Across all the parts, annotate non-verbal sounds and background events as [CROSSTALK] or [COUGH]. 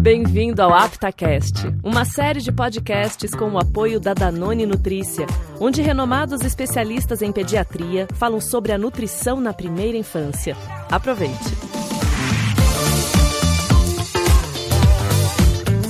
Bem-vindo ao AptaCast, uma série de podcasts com o apoio da Danone Nutrícia, onde renomados especialistas em pediatria falam sobre a nutrição na primeira infância. Aproveite!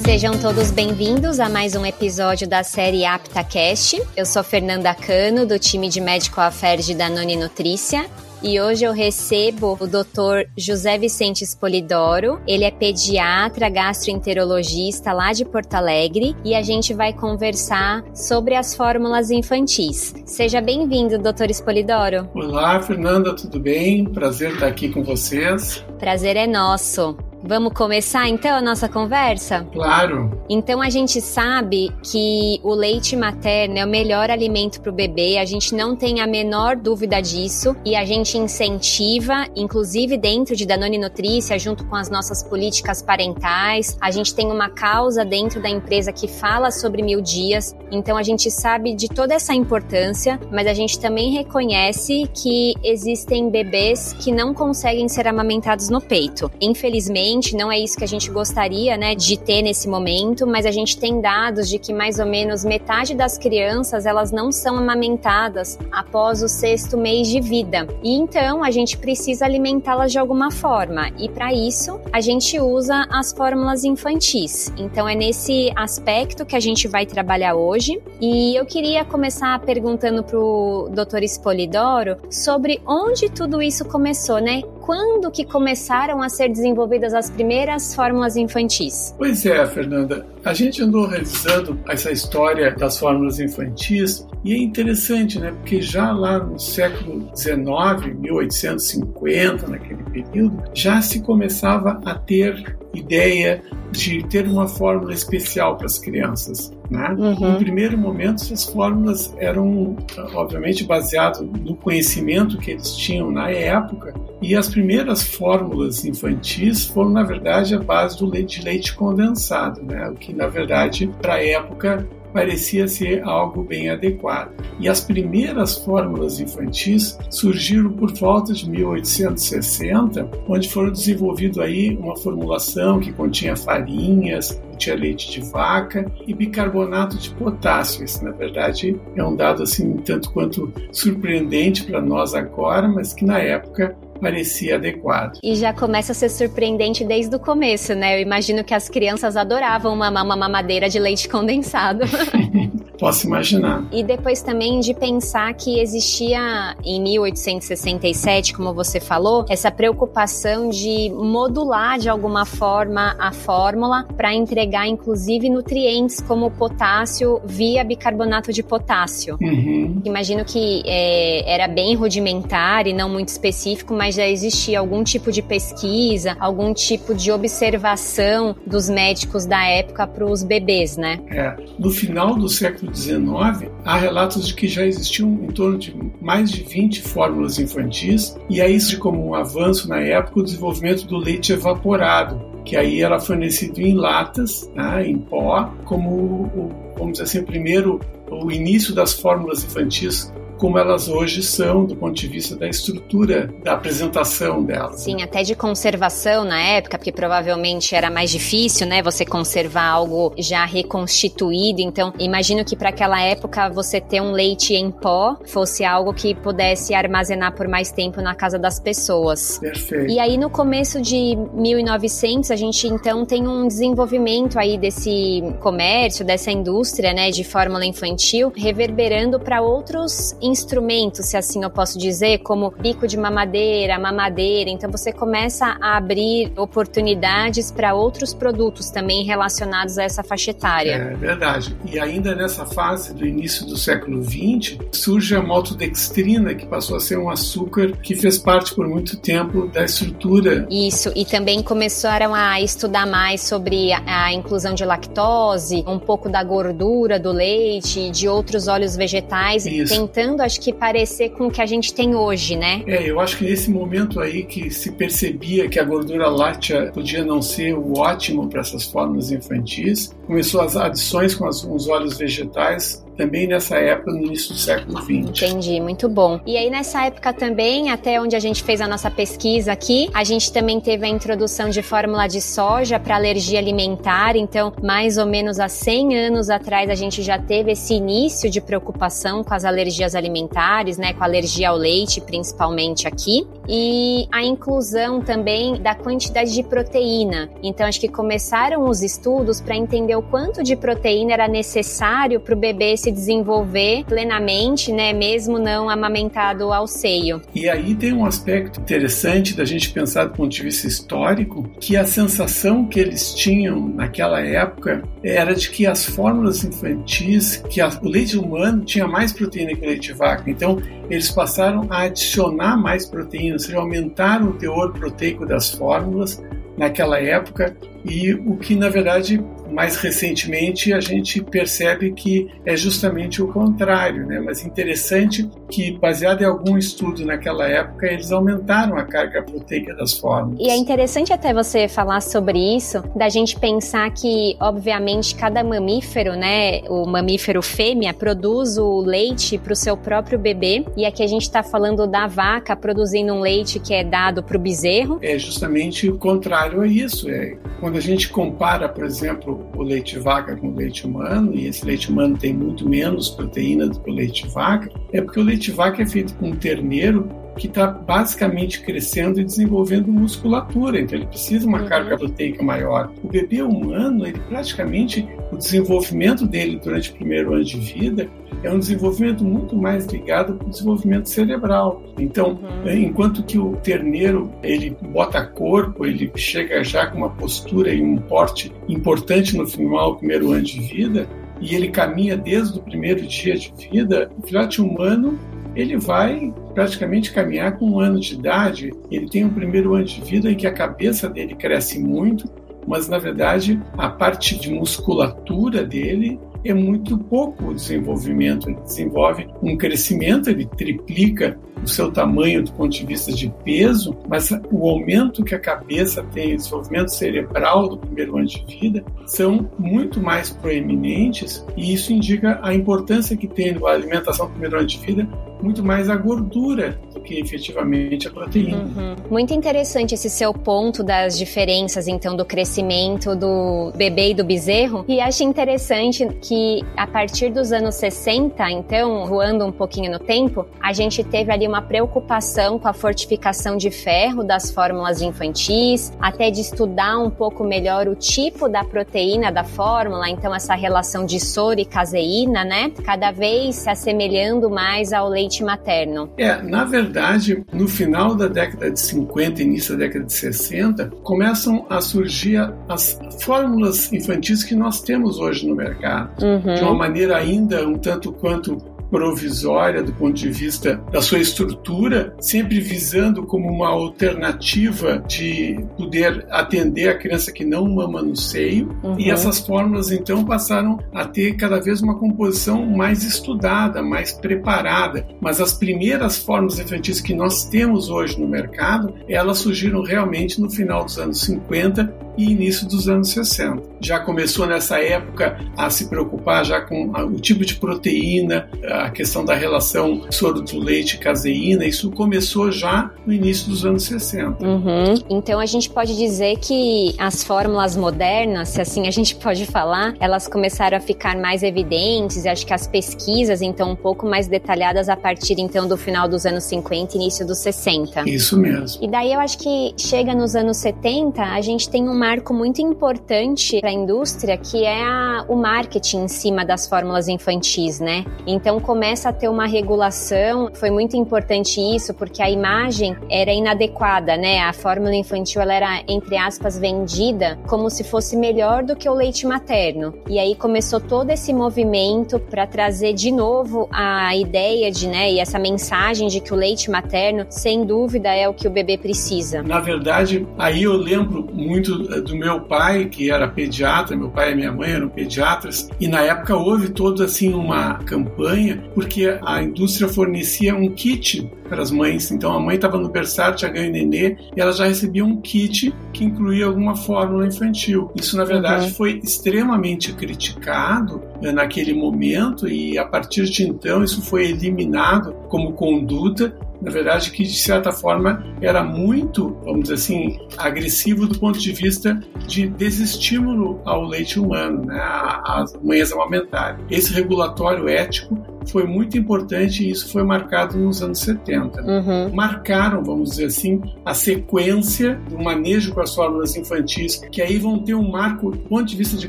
Sejam todos bem-vindos a mais um episódio da série AptaCast. Eu sou Fernanda Cano, do time de Medical Affairs de Danone Nutrícia. E hoje eu recebo o Dr. José Vicente Spolidoro. Ele é pediatra, gastroenterologista lá de Porto Alegre e a gente vai conversar sobre as fórmulas infantis. Seja bem-vindo, Dr. Spolidoro. Olá, Fernanda, tudo bem? Prazer estar aqui com vocês. Prazer é nosso. Vamos começar então a nossa conversa? Claro. Então a gente sabe que o leite materno é o melhor alimento para o bebê, a gente não tem a menor dúvida disso e a gente incentiva, inclusive dentro de Danone Nutrícia, junto com as nossas políticas parentais. A gente tem uma causa dentro da empresa que fala sobre mil dias, então a gente sabe de toda essa importância, mas a gente também reconhece que existem bebês que não conseguem ser amamentados no peito. Infelizmente, não é isso que a gente gostaria, né, de ter nesse momento, mas a gente tem dados de que mais ou menos metade das crianças elas não são amamentadas após o sexto mês de vida. E então a gente precisa alimentá-las de alguma forma. E para isso a gente usa as fórmulas infantis. Então é nesse aspecto que a gente vai trabalhar hoje. E eu queria começar perguntando pro Dr. Spolidoro sobre onde tudo isso começou, né? Quando que começaram a ser desenvolvidas as primeiras fórmulas infantis? Pois é, Fernanda. A gente andou revisando essa história das fórmulas infantis e é interessante, né? Porque já lá no século XIX, 1850, naquele período, já se começava a ter ideia de ter uma fórmula especial para as crianças. Né? Uhum. No primeiro momento, essas fórmulas eram, obviamente, baseadas no conhecimento que eles tinham na época, e as primeiras fórmulas infantis foram, na verdade, a base do leite, de leite condensado, né? o que, na verdade, para a época parecia ser algo bem adequado. E as primeiras fórmulas infantis surgiram por volta de 1860, onde foram desenvolvido aí uma formulação que continha farinhas, tinha leite de vaca e bicarbonato de potássio. Isso, na verdade, é um dado assim tanto quanto surpreendente para nós agora, mas que na época parecia adequado. E já começa a ser surpreendente desde o começo, né? Eu imagino que as crianças adoravam mamar uma mamadeira de leite condensado. [LAUGHS] Posso imaginar. E depois também de pensar que existia em 1867, como você falou, essa preocupação de modular de alguma forma a fórmula para entregar inclusive nutrientes como potássio via bicarbonato de potássio. Uhum. Imagino que é, era bem rudimentar e não muito específico, mas já existia algum tipo de pesquisa, algum tipo de observação dos médicos da época para os bebês, né? É. No final do século XIX, há relatos de que já existiam em torno de mais de 20 fórmulas infantis, e é isso como um avanço na época o desenvolvimento do leite evaporado, que aí era fornecido em latas, né, em pó, como vamos dizer assim, o primeiro, o início das fórmulas infantis como elas hoje são do ponto de vista da estrutura da apresentação delas. Sim, até de conservação na época, porque provavelmente era mais difícil, né, você conservar algo já reconstituído. Então, imagino que para aquela época você ter um leite em pó fosse algo que pudesse armazenar por mais tempo na casa das pessoas. Perfeito. E aí no começo de 1900 a gente então tem um desenvolvimento aí desse comércio, dessa indústria, né, de fórmula infantil, reverberando para outros instrumentos, se assim eu posso dizer, como bico de mamadeira, mamadeira. Então você começa a abrir oportunidades para outros produtos também relacionados a essa faixa etária. É verdade. E ainda nessa fase do início do século XX, surge a maltodextrina, que passou a ser um açúcar que fez parte por muito tempo da estrutura. Isso, e também começaram a estudar mais sobre a, a inclusão de lactose, um pouco da gordura do leite, de outros óleos vegetais, Isso. tentando tentando, acho que, parecer com o que a gente tem hoje, né? É, eu acho que nesse momento aí que se percebia que a gordura láctea podia não ser o ótimo para essas formas infantis, começou as adições com os óleos vegetais também nessa época, no início do século XX. Entendi, muito bom. E aí nessa época também, até onde a gente fez a nossa pesquisa aqui, a gente também teve a introdução de fórmula de soja para alergia alimentar, então mais ou menos há 100 anos atrás a gente já teve esse início de preocupação com as alergias alimentares, né, com alergia ao leite, principalmente aqui, e a inclusão também da quantidade de proteína. Então acho que começaram os estudos para entender o quanto de proteína era necessário para o bebê se desenvolver plenamente, né, mesmo não amamentado ao seio. E aí tem um aspecto interessante da gente pensar do ponto de vista histórico, que a sensação que eles tinham naquela época era de que as fórmulas infantis, que a, o leite humano tinha mais proteína que o leite de vaca. Então, eles passaram a adicionar mais proteína, ou seja, aumentaram o teor proteico das fórmulas naquela época e o que na verdade mais recentemente a gente percebe que é justamente o contrário, né? Mas interessante que, baseado em algum estudo naquela época, eles aumentaram a carga proteica das fórmulas. E é interessante até você falar sobre isso, da gente pensar que, obviamente, cada mamífero, né, o mamífero fêmea, produz o leite para o seu próprio bebê, e aqui a gente está falando da vaca produzindo um leite que é dado para o bezerro. É justamente o contrário a isso. É, quando a gente compara, por exemplo, o leite vaca com o leite humano, e esse leite humano tem muito menos proteína do que o leite vaca, é porque o leite vaca é feito com um terneiro que está basicamente crescendo e desenvolvendo musculatura, então ele precisa de uma uhum. carga proteica maior. O bebê humano, ele praticamente, o desenvolvimento dele durante o primeiro ano de vida é um desenvolvimento muito mais ligado para o desenvolvimento cerebral. Então, uhum. enquanto que o terneiro ele bota corpo, ele chega já com uma postura e um porte importante no final do primeiro ano de vida, e ele caminha desde o primeiro dia de vida, o filhote humano ele vai praticamente caminhar com um ano de idade. Ele tem um primeiro ano de vida em que a cabeça dele cresce muito, mas na verdade a parte de musculatura dele é muito pouco o desenvolvimento. Ele desenvolve um crescimento, ele triplica o seu tamanho do ponto de vista de peso, mas o aumento que a cabeça tem, o desenvolvimento cerebral do primeiro ano de vida, são muito mais proeminentes e isso indica a importância que tem a alimentação do primeiro ano de vida muito mais a gordura do que efetivamente a proteína. Uhum. Muito interessante esse seu ponto das diferenças, então, do crescimento do bebê e do bezerro. E acho interessante que a partir dos anos 60, então, voando um pouquinho no tempo, a gente teve ali uma preocupação com a fortificação de ferro das fórmulas infantis, até de estudar um pouco melhor o tipo da proteína da fórmula, então essa relação de soro e caseína, né? Cada vez se assemelhando mais ao leite leite materno? É, na verdade, no final da década de 50, início da década de 60, começam a surgir as fórmulas infantis que nós temos hoje no mercado. Uhum. De uma maneira ainda um tanto quanto provisória do ponto de vista da sua estrutura, sempre visando como uma alternativa de poder atender a criança que não mama no seio. Uhum. E essas fórmulas então passaram a ter cada vez uma composição mais estudada, mais preparada. Mas as primeiras fórmulas infantis que nós temos hoje no mercado, elas surgiram realmente no final dos anos 50 e início dos anos 60. Já começou nessa época a se preocupar já com o tipo de proteína, a questão da relação soro do leite e caseína, isso começou já no início dos anos 60. Uhum. Então a gente pode dizer que as fórmulas modernas, se assim a gente [LAUGHS] pode falar, elas começaram a ficar mais evidentes, acho que as pesquisas então um pouco mais detalhadas a partir então do final dos anos 50 início dos 60. Isso mesmo. E daí eu acho que chega nos anos 70, a gente tem uma marco muito importante para a indústria, que é a, o marketing em cima das fórmulas infantis, né? Então começa a ter uma regulação, foi muito importante isso, porque a imagem era inadequada, né? A fórmula infantil ela era, entre aspas, vendida como se fosse melhor do que o leite materno. E aí começou todo esse movimento para trazer de novo a ideia de, né, e essa mensagem de que o leite materno, sem dúvida, é o que o bebê precisa. Na verdade, aí eu lembro muito do meu pai, que era pediatra, meu pai e minha mãe eram pediatras, e na época houve toda assim uma campanha, porque a indústria fornecia um kit para as mães. Então a mãe estava no berçário, tinha ganho nenê, e ela já recebia um kit que incluía alguma fórmula infantil. Isso, na verdade, uhum. foi extremamente criticado né, naquele momento, e a partir de então isso foi eliminado como conduta na verdade, que de certa forma era muito, vamos dizer assim, agressivo do ponto de vista de desestímulo ao leite humano, né, às mães amamentarem. Esse regulatório ético foi muito importante e isso foi marcado nos anos 70. Uhum. Marcaram, vamos dizer assim, a sequência do manejo com as fórmulas infantis, que aí vão ter um marco, do ponto de vista de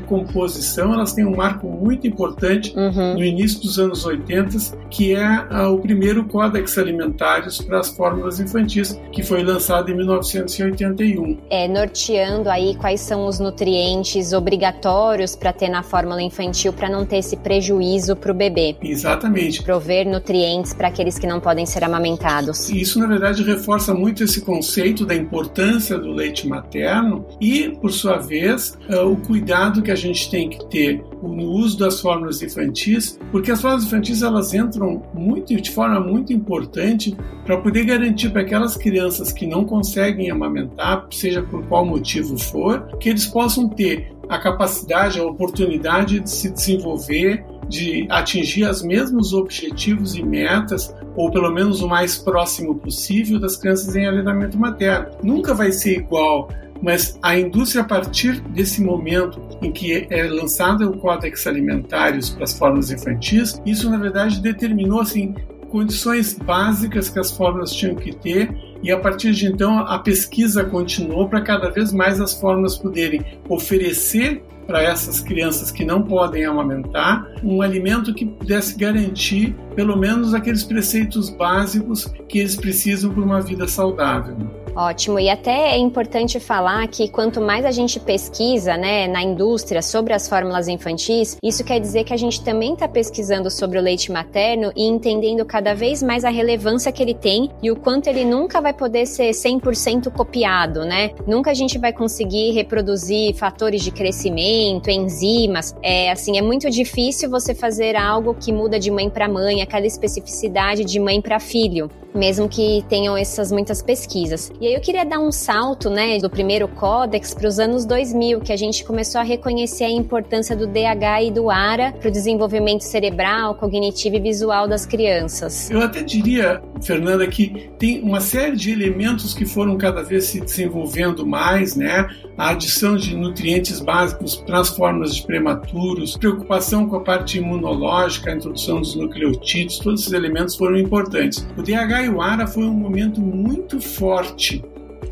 composição, elas têm um marco muito importante uhum. no início dos anos 80, que é uh, o primeiro Códex Alimentários para as fórmulas infantis, que foi lançado em 1981. É, norteando aí quais são os nutrientes obrigatórios para ter na fórmula infantil para não ter esse prejuízo para o bebê. Exatamente. Exatamente. Prover nutrientes para aqueles que não podem ser amamentados. Isso, na verdade, reforça muito esse conceito da importância do leite materno e, por sua vez, uh, o cuidado que a gente tem que ter no uso das fórmulas infantis, porque as fórmulas infantis elas entram muito de forma muito importante para poder garantir para aquelas crianças que não conseguem amamentar, seja por qual motivo for, que eles possam ter a capacidade, a oportunidade de se desenvolver de atingir os mesmos objetivos e metas, ou pelo menos o mais próximo possível das crianças em aleitamento materno. Nunca vai ser igual mas a indústria, a partir desse momento em que é lançado o Códex Alimentários para as formas infantis, isso na verdade determinou assim condições básicas que as fórmulas tinham que ter e a partir de então a pesquisa continuou para cada vez mais as fórmulas poderem oferecer para essas crianças que não podem amamentar um alimento que pudesse garantir pelo menos aqueles preceitos básicos que eles precisam para uma vida saudável. Ótimo, e até é importante falar que quanto mais a gente pesquisa né, na indústria sobre as fórmulas infantis, isso quer dizer que a gente também está pesquisando sobre o leite materno e entendendo cada vez mais a relevância que ele tem e o quanto ele nunca vai poder ser 100% copiado, né? Nunca a gente vai conseguir reproduzir fatores de crescimento, enzimas. É assim, é muito difícil você fazer algo que muda de mãe para mãe, aquela especificidade de mãe para filho, mesmo que tenham essas muitas pesquisas. E aí eu queria dar um salto, né, do primeiro códex para os anos 2000, que a gente começou a reconhecer a importância do DH e do ARA para o desenvolvimento cerebral, cognitivo e visual das crianças. Eu até diria, Fernanda, que tem uma série de elementos que foram cada vez se desenvolvendo mais, né? A adição de nutrientes básicos para as formas de prematuros, preocupação com a parte imunológica, a introdução dos nucleotídeos, todos esses elementos foram importantes. O DH e o ARA foi um momento muito forte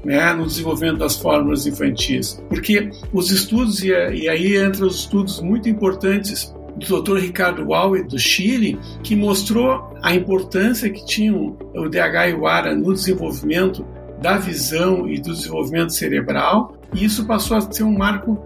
né, no desenvolvimento das fórmulas infantis. Porque os estudos, e aí entra os estudos muito importantes do Dr. Ricardo Waue, do Chile, que mostrou a importância que tinham o DH e o ARA no desenvolvimento da visão e do desenvolvimento cerebral, e isso passou a ser um marco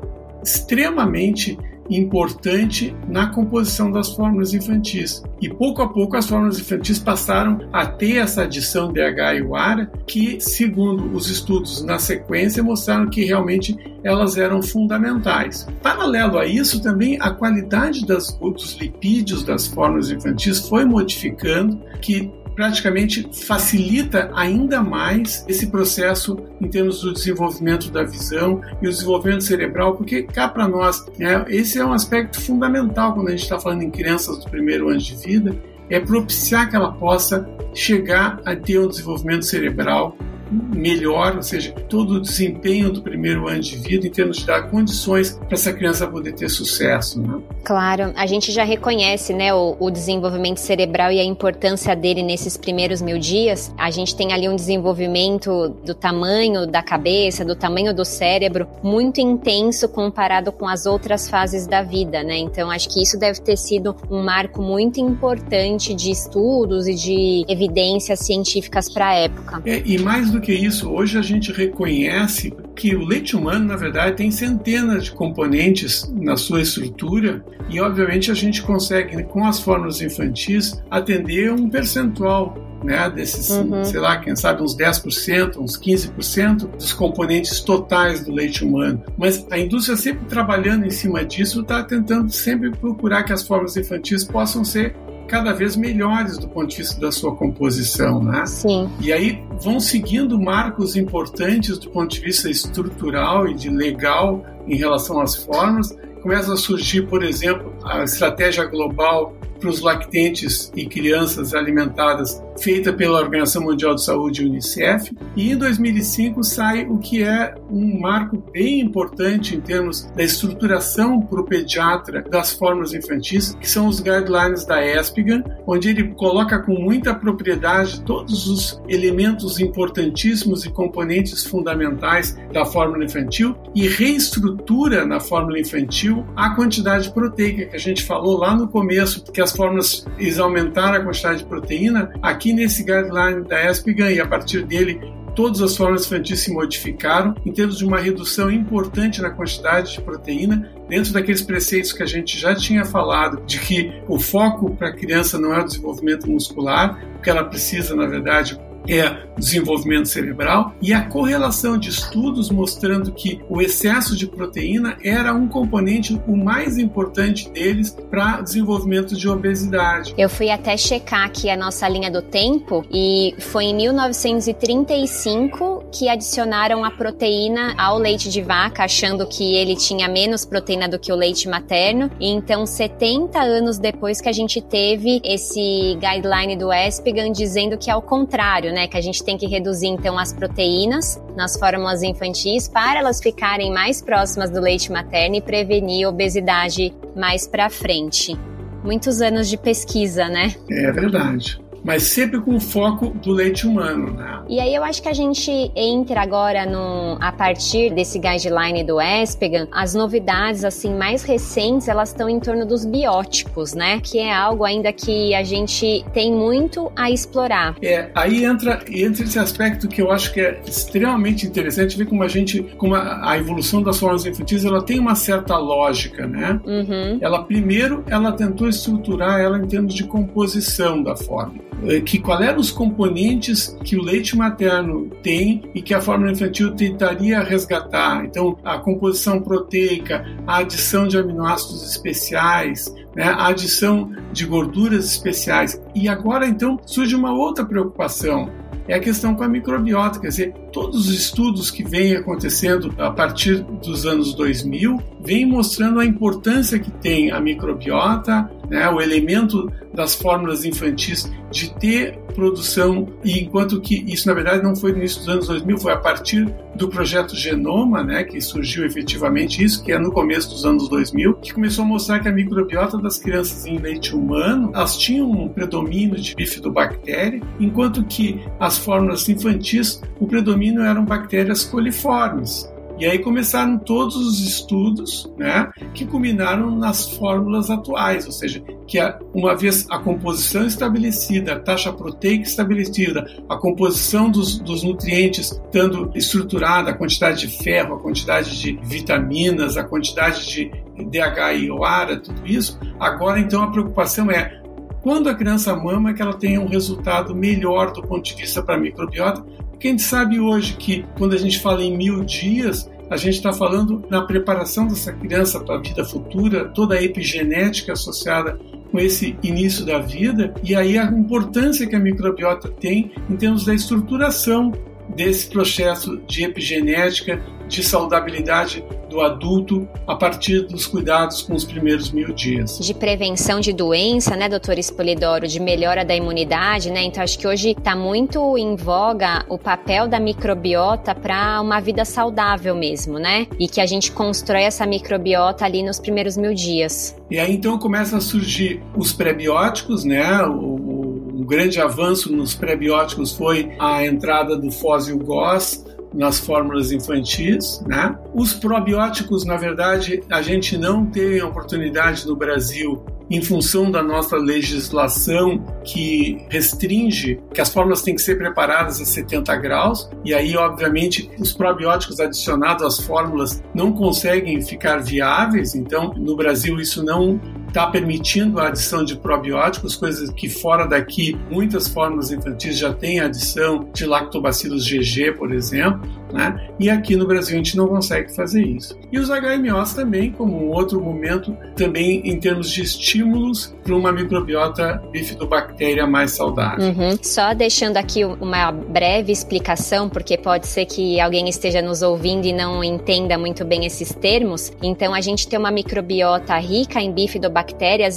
extremamente importante na composição das fórmulas infantis. E pouco a pouco as fórmulas infantis passaram a ter essa adição DH e UARA, que, segundo os estudos na sequência, mostraram que realmente elas eram fundamentais. Paralelo a isso, também a qualidade das, dos lipídios das fórmulas infantis foi modificando, que praticamente facilita ainda mais esse processo em termos do desenvolvimento da visão e o desenvolvimento cerebral, porque cá para nós, né, esse é um aspecto fundamental quando a gente está falando em crianças do primeiro ano de vida, é propiciar que ela possa chegar a ter um desenvolvimento cerebral melhor, ou seja, todo o desempenho do primeiro ano de vida em termos de dar condições para essa criança poder ter sucesso. Né? Claro, a gente já reconhece né, o, o, desenvolvimento cerebral e a importância dele nesses primeiros mil dias. A gente tem ali um desenvolvimento do tamanho da cabeça, do tamanho do cérebro, muito intenso comparado com as outras fases da vida, né? Então acho que isso deve ter sido um marco muito importante de estudos e de evidências científicas para a época. É, e mais do que isso, hoje a gente reconhece que o leite humano, na verdade, tem centenas de componentes na sua estrutura e, obviamente, a gente consegue, com as fórmulas infantis, atender um percentual né, desses, uhum. sei lá, quem sabe uns 10%, uns 15% dos componentes totais do leite humano. Mas a indústria sempre trabalhando em cima disso, está tentando sempre procurar que as formas infantis possam ser cada vez melhores do ponto de vista da sua composição, né? Sim. E aí vão seguindo marcos importantes do ponto de vista estrutural e de legal em relação às formas. Começa a surgir, por exemplo, a estratégia global para os lactentes e crianças alimentadas feita pela Organização Mundial de Saúde, UNICEF, e em 2005 sai o que é um marco bem importante em termos da estruturação para o pediatra das fórmulas infantis, que são os guidelines da ESPGAN, onde ele coloca com muita propriedade todos os elementos importantíssimos e componentes fundamentais da fórmula infantil e reestrutura na fórmula infantil a quantidade proteica que a gente falou lá no começo, que as fórmulas eles aumentaram a quantidade de proteína, aqui nesse guideline da ESPGAN e a partir dele todas as formas infantis se modificaram em termos de uma redução importante na quantidade de proteína, dentro daqueles preceitos que a gente já tinha falado, de que o foco para a criança não é o desenvolvimento muscular, o que ela precisa, na verdade, é desenvolvimento cerebral e a correlação de estudos mostrando que o excesso de proteína era um componente o mais importante deles para desenvolvimento de obesidade. Eu fui até checar aqui a nossa linha do tempo e foi em 1935 que adicionaram a proteína ao leite de vaca, achando que ele tinha menos proteína do que o leite materno. E então 70 anos depois que a gente teve esse guideline do ESPGAN dizendo que é o contrário, né, que a gente tem que reduzir então as proteínas nas fórmulas infantis para elas ficarem mais próximas do leite materno e prevenir obesidade mais para frente. Muitos anos de pesquisa, né? É verdade mas sempre com foco do leite humano. Né? E aí eu acho que a gente entra agora no, a partir desse guideline do ESPEGAN, as novidades assim mais recentes elas estão em torno dos biótipos, né? Que é algo ainda que a gente tem muito a explorar. É, aí entra, entra esse aspecto que eu acho que é extremamente interessante ver como a gente, como a, a evolução das formas infantis, ela tem uma certa lógica, né? Uhum. Ela primeiro ela tentou estruturar ela em termos de composição da forma. É, que qual eram os componentes que o leite materno tem e que a fórmula infantil tentaria resgatar. Então, a composição proteica, a adição de aminoácidos especiais, né, a adição de gorduras especiais. E agora, então, surge uma outra preocupação, é a questão com a microbiota, quer dizer, todos os estudos que vêm acontecendo a partir dos anos 2000 vêm mostrando a importância que tem a microbiota, né, o elemento das fórmulas infantis de ter produção, e enquanto que isso na verdade não foi no início dos anos 2000, foi a partir do projeto Genoma, né, que surgiu efetivamente isso, que é no começo dos anos 2000, que começou a mostrar que a microbiota das crianças em leite humano, elas tinham um predomínio de bifidobactéria, enquanto que as fórmulas infantis, o predomínio eram bactérias coliformes. E aí começaram todos os estudos, né, que culminaram nas fórmulas atuais, ou seja, que uma vez a composição estabelecida, a taxa proteica estabelecida, a composição dos, dos nutrientes estando estruturada, a quantidade de ferro, a quantidade de vitaminas, a quantidade de DH e OARA, tudo isso, agora então a preocupação é quando a criança mama que ela tenha um resultado melhor do ponto de vista para a microbiota, gente sabe hoje que quando a gente fala em mil dias, a gente está falando na preparação dessa criança para a vida futura, toda a epigenética associada com esse início da vida e aí a importância que a microbiota tem em termos da estruturação desse processo de epigenética, de saudabilidade do adulto a partir dos cuidados com os primeiros mil dias. De prevenção de doença, né, doutor Espolidoro, de melhora da imunidade, né? Então acho que hoje está muito em voga o papel da microbiota para uma vida saudável mesmo, né? E que a gente constrói essa microbiota ali nos primeiros mil dias. E aí então começam a surgir os prebióticos, né? O, o grande avanço nos prebióticos foi a entrada do fóssil GOS nas fórmulas infantis, né? Os probióticos, na verdade, a gente não tem a oportunidade no Brasil, em função da nossa legislação que restringe que as fórmulas têm que ser preparadas a 70 graus, e aí, obviamente, os probióticos adicionados às fórmulas não conseguem ficar viáveis, então, no Brasil, isso não está permitindo a adição de probióticos, coisas que fora daqui muitas fórmulas infantis já têm adição de lactobacillus GG, por exemplo, né? E aqui no Brasil a gente não consegue fazer isso. E os HMOs também, como um outro momento, também em termos de estímulos para uma microbiota bifidobactéria mais saudável. Uhum. Só deixando aqui uma breve explicação, porque pode ser que alguém esteja nos ouvindo e não entenda muito bem esses termos. Então, a gente ter uma microbiota rica em bifidobactérias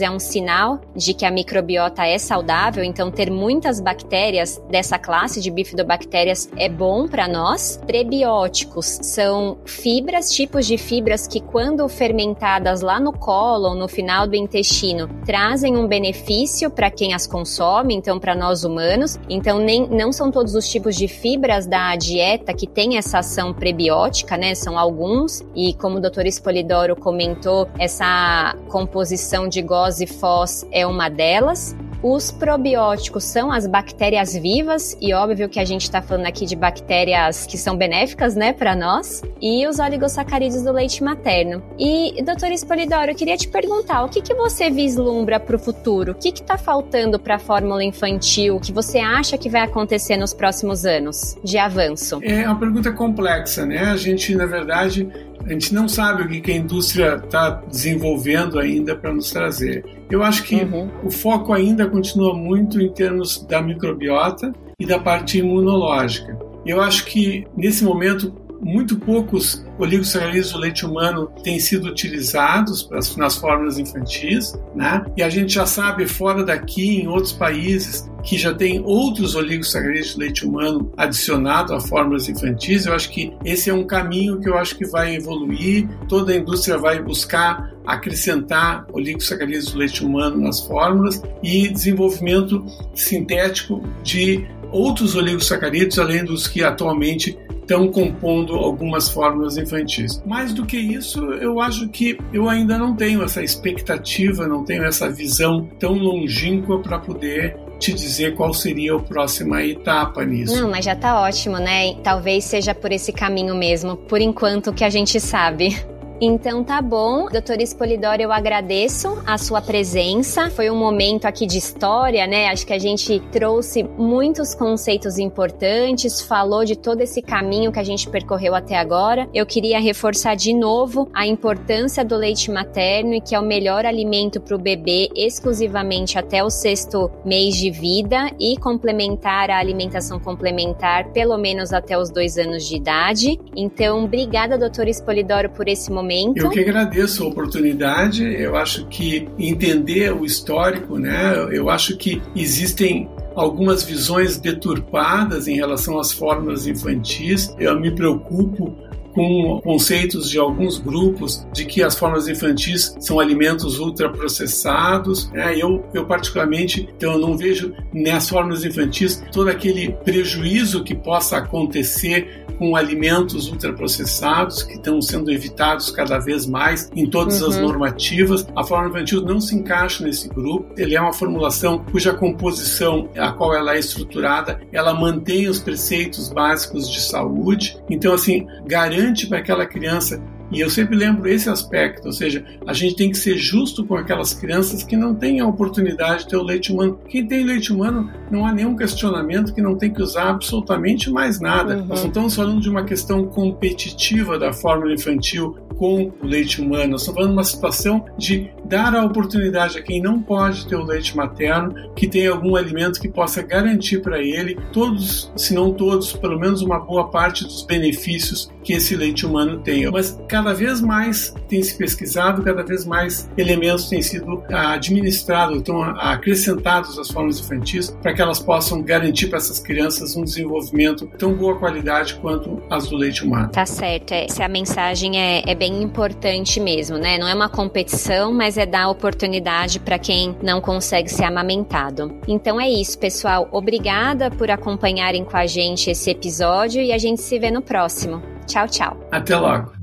é um sinal de que a microbiota é saudável. Então, ter muitas bactérias dessa classe de bifidobactérias é bom para nós. Prebióticos são fibras, tipos de fibras que, quando fermentadas lá no cólon, no final do intestino, trazem um benefício para quem as consome, então para nós humanos. Então, nem, não são todos os tipos de fibras da dieta que têm essa ação prebiótica, né? São alguns, e como o doutor Espolidoro comentou, essa composição de GOS e FOS é uma delas. Os probióticos são as bactérias vivas, e óbvio que a gente está falando aqui de bactérias que são benéficas, né, para nós, e os oligosacarídeos do leite materno. E, doutor Espolidoro, eu queria te perguntar, o que, que você vislumbra para o futuro? O que está faltando para a fórmula infantil que você acha que vai acontecer nos próximos anos de avanço? É uma pergunta complexa, né? A gente, na verdade, a gente não sabe o que a indústria está desenvolvendo ainda para nos trazer. Eu acho que uhum. o foco ainda continua muito em termos da microbiota e da parte imunológica. Eu acho que nesse momento muito poucos oligosacarídeos do leite humano têm sido utilizados nas fórmulas infantis, né? E a gente já sabe fora daqui, em outros países, que já tem outros oligosacarídeos de leite humano adicionado a fórmulas infantis. Eu acho que esse é um caminho que eu acho que vai evoluir. Toda a indústria vai buscar acrescentar oligosacarídeos do leite humano nas fórmulas e desenvolvimento sintético de outros oligosacarídeos além dos que atualmente estão compondo algumas fórmulas infantis. Mais do que isso, eu acho que eu ainda não tenho essa expectativa, não tenho essa visão tão longínqua para poder te dizer qual seria a próxima etapa nisso. Não, mas já está ótimo, né? Talvez seja por esse caminho mesmo, por enquanto que a gente sabe. Então tá bom, doutora Espolidoro, eu agradeço a sua presença. Foi um momento aqui de história, né? Acho que a gente trouxe muitos conceitos importantes, falou de todo esse caminho que a gente percorreu até agora. Eu queria reforçar de novo a importância do leite materno e que é o melhor alimento para o bebê exclusivamente até o sexto mês de vida e complementar a alimentação complementar pelo menos até os dois anos de idade. Então, obrigada, doutora Espolidoro, por esse momento momento. Eu que agradeço a oportunidade. Eu acho que entender o histórico, né? Eu acho que existem algumas visões deturpadas em relação às fórmulas infantis. Eu me preocupo com conceitos de alguns grupos de que as formas infantis são alimentos ultraprocessados. Né? Eu, eu, particularmente, então, eu não vejo nas formas infantis todo aquele prejuízo que possa acontecer com alimentos ultraprocessados que estão sendo evitados cada vez mais em todas uhum. as normativas. A forma infantil não se encaixa nesse grupo. Ele é uma formulação cuja composição, a qual ela é estruturada, ela mantém os preceitos básicos de saúde. Então, assim, garante para aquela criança e eu sempre lembro esse aspecto, ou seja, a gente tem que ser justo com aquelas crianças que não têm a oportunidade de ter o leite humano. Quem tem leite humano, não há nenhum questionamento que não tem que usar absolutamente mais nada. Uhum. Nós não estamos falando de uma questão competitiva da fórmula infantil com o leite humano. Nós estamos falando de uma situação de dar a oportunidade a quem não pode ter o leite materno, que tem algum alimento que possa garantir para ele todos, se não todos, pelo menos uma boa parte dos benefícios que esse leite humano tem. Mas cada vez mais tem se pesquisado, cada vez mais elementos têm sido administrados, então acrescentados às formas infantis para que elas possam garantir para essas crianças um desenvolvimento tão boa qualidade quanto as do leite humano. Tá certo, essa é, mensagem é, é bem importante mesmo, né? Não é uma competição, mas é dar oportunidade para quem não consegue ser amamentado. Então é isso, pessoal. Obrigada por acompanharem com a gente esse episódio e a gente se vê no próximo. Tchau, tchau. Até logo.